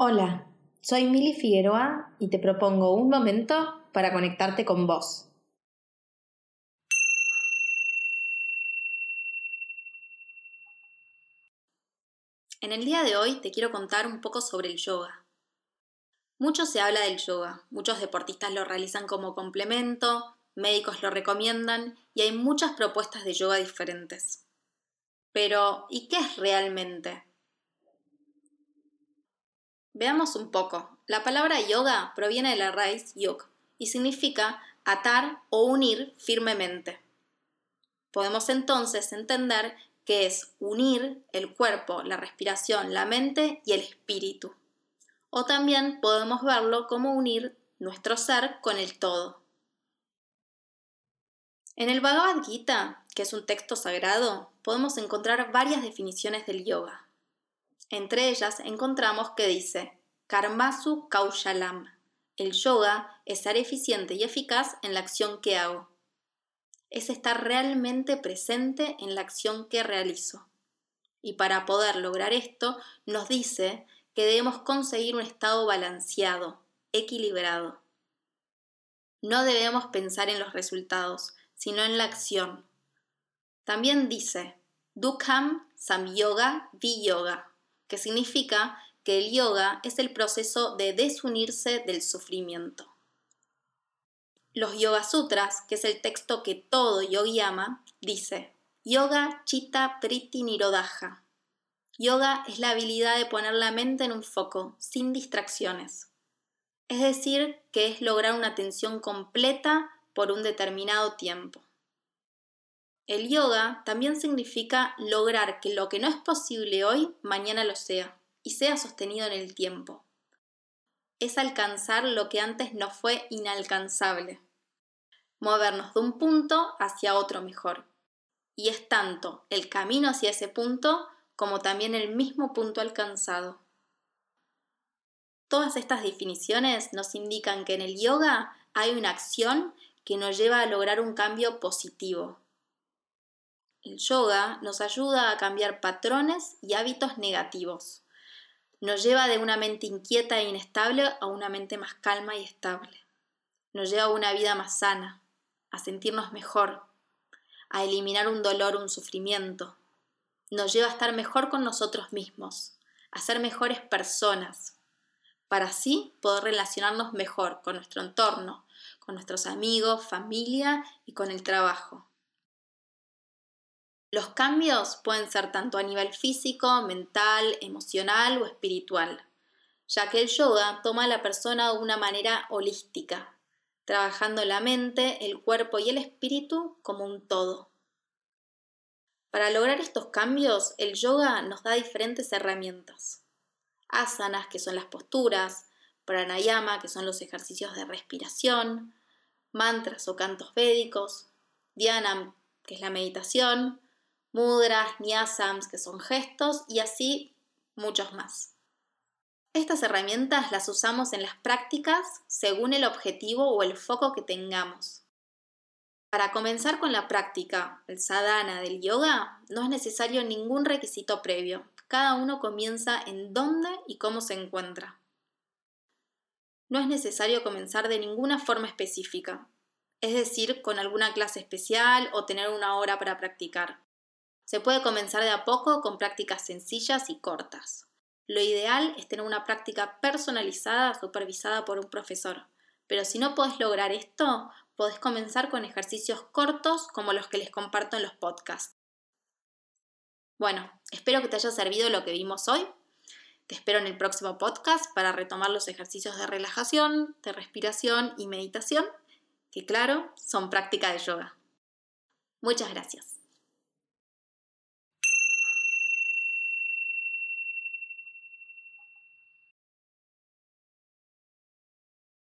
Hola, soy Mili Figueroa y te propongo un momento para conectarte con vos. En el día de hoy te quiero contar un poco sobre el yoga. Mucho se habla del yoga, muchos deportistas lo realizan como complemento, médicos lo recomiendan y hay muchas propuestas de yoga diferentes. Pero, ¿y qué es realmente? Veamos un poco. La palabra yoga proviene de la raíz yog y significa atar o unir firmemente. Podemos entonces entender que es unir el cuerpo, la respiración, la mente y el espíritu. O también podemos verlo como unir nuestro ser con el todo. En el Bhagavad Gita, que es un texto sagrado, podemos encontrar varias definiciones del yoga. Entre ellas encontramos que dice Karmasu Kaushalam. El yoga es ser eficiente y eficaz en la acción que hago. Es estar realmente presente en la acción que realizo. Y para poder lograr esto, nos dice que debemos conseguir un estado balanceado, equilibrado. No debemos pensar en los resultados, sino en la acción. También dice Dukham Samyoga Viyoga que significa que el yoga es el proceso de desunirse del sufrimiento. Los Yoga Sutras, que es el texto que todo yogi ama, dice: Yoga Chitta Priti Nirodha. Yoga es la habilidad de poner la mente en un foco, sin distracciones. Es decir, que es lograr una atención completa por un determinado tiempo. El yoga también significa lograr que lo que no es posible hoy, mañana lo sea, y sea sostenido en el tiempo. Es alcanzar lo que antes no fue inalcanzable. Movernos de un punto hacia otro mejor. Y es tanto el camino hacia ese punto como también el mismo punto alcanzado. Todas estas definiciones nos indican que en el yoga hay una acción que nos lleva a lograr un cambio positivo, el yoga nos ayuda a cambiar patrones y hábitos negativos. Nos lleva de una mente inquieta e inestable a una mente más calma y estable. Nos lleva a una vida más sana, a sentirnos mejor, a eliminar un dolor, un sufrimiento. Nos lleva a estar mejor con nosotros mismos, a ser mejores personas, para así poder relacionarnos mejor con nuestro entorno, con nuestros amigos, familia y con el trabajo. Los cambios pueden ser tanto a nivel físico, mental, emocional o espiritual, ya que el yoga toma a la persona de una manera holística, trabajando la mente, el cuerpo y el espíritu como un todo. Para lograr estos cambios, el yoga nos da diferentes herramientas. Asanas, que son las posturas, pranayama, que son los ejercicios de respiración, mantras o cantos védicos, dhyana, que es la meditación, mudras, nyasams, que son gestos, y así muchos más. Estas herramientas las usamos en las prácticas según el objetivo o el foco que tengamos. Para comenzar con la práctica, el sadhana del yoga, no es necesario ningún requisito previo. Cada uno comienza en dónde y cómo se encuentra. No es necesario comenzar de ninguna forma específica, es decir, con alguna clase especial o tener una hora para practicar. Se puede comenzar de a poco con prácticas sencillas y cortas. Lo ideal es tener una práctica personalizada supervisada por un profesor. Pero si no podés lograr esto, podés comenzar con ejercicios cortos como los que les comparto en los podcasts. Bueno, espero que te haya servido lo que vimos hoy. Te espero en el próximo podcast para retomar los ejercicios de relajación, de respiración y meditación, que claro, son práctica de yoga. Muchas gracias.